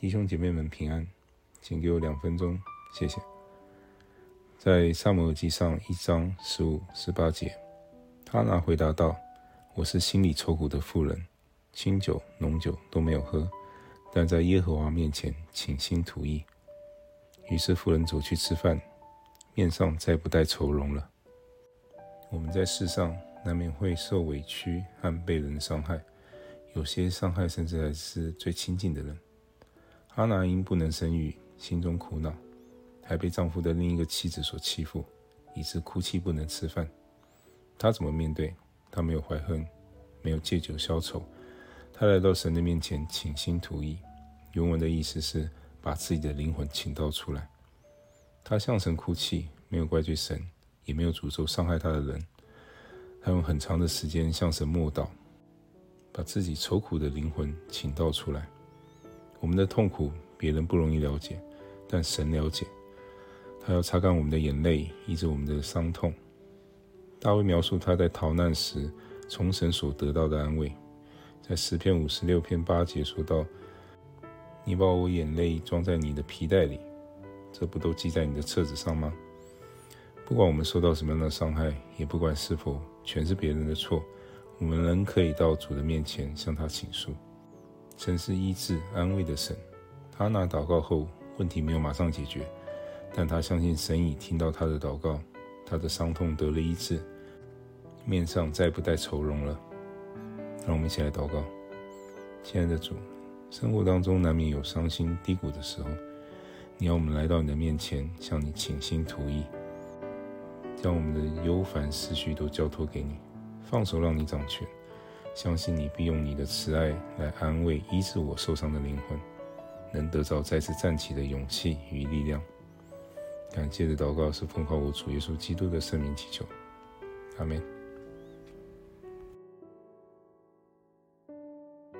弟兄姐妹们平安，请给我两分钟，谢谢。在撒母耳记上一章十五、十八节，哈拿回答道：“我是心里愁苦的妇人，清酒、浓酒都没有喝，但在耶和华面前倾心吐意。”于是妇人走去吃饭，面上再不带愁容了。我们在世上难免会受委屈和被人伤害，有些伤害甚至还是最亲近的人。哈拿因不能生育，心中苦恼。还被丈夫的另一个妻子所欺负，以致哭泣不能吃饭。她怎么面对？她没有怀恨，没有借酒消愁。她来到神的面前，倾心吐意。原文的意思是把自己的灵魂倾倒出来。她向神哭泣，没有怪罪神，也没有诅咒伤害她的人。她用很长的时间向神默祷，把自己愁苦的灵魂倾倒出来。我们的痛苦，别人不容易了解，但神了解。他要擦干我们的眼泪，医治我们的伤痛。大卫描述他在逃难时从神所得到的安慰，在诗篇五十六篇八节说道：“你把我眼泪装在你的皮袋里，这不都记在你的册子上吗？”不管我们受到什么样的伤害，也不管是否全是别人的错，我们仍可以到主的面前向他倾诉。神是医治安慰的神。哈拿祷告后，问题没有马上解决。但他相信神已听到他的祷告，他的伤痛得了医治，面上再不带愁容了。让我们一起来祷告，亲爱的主，生活当中难免有伤心低谷的时候，你要我们来到你的面前，向你倾心吐意，将我们的忧烦思绪都交托给你，放手让你掌权，相信你必用你的慈爱来安慰医治我受伤的灵魂，能得到再次站起的勇气与力量。感谢的祷告是奉靠我主耶稣基督的圣名祈求，阿门。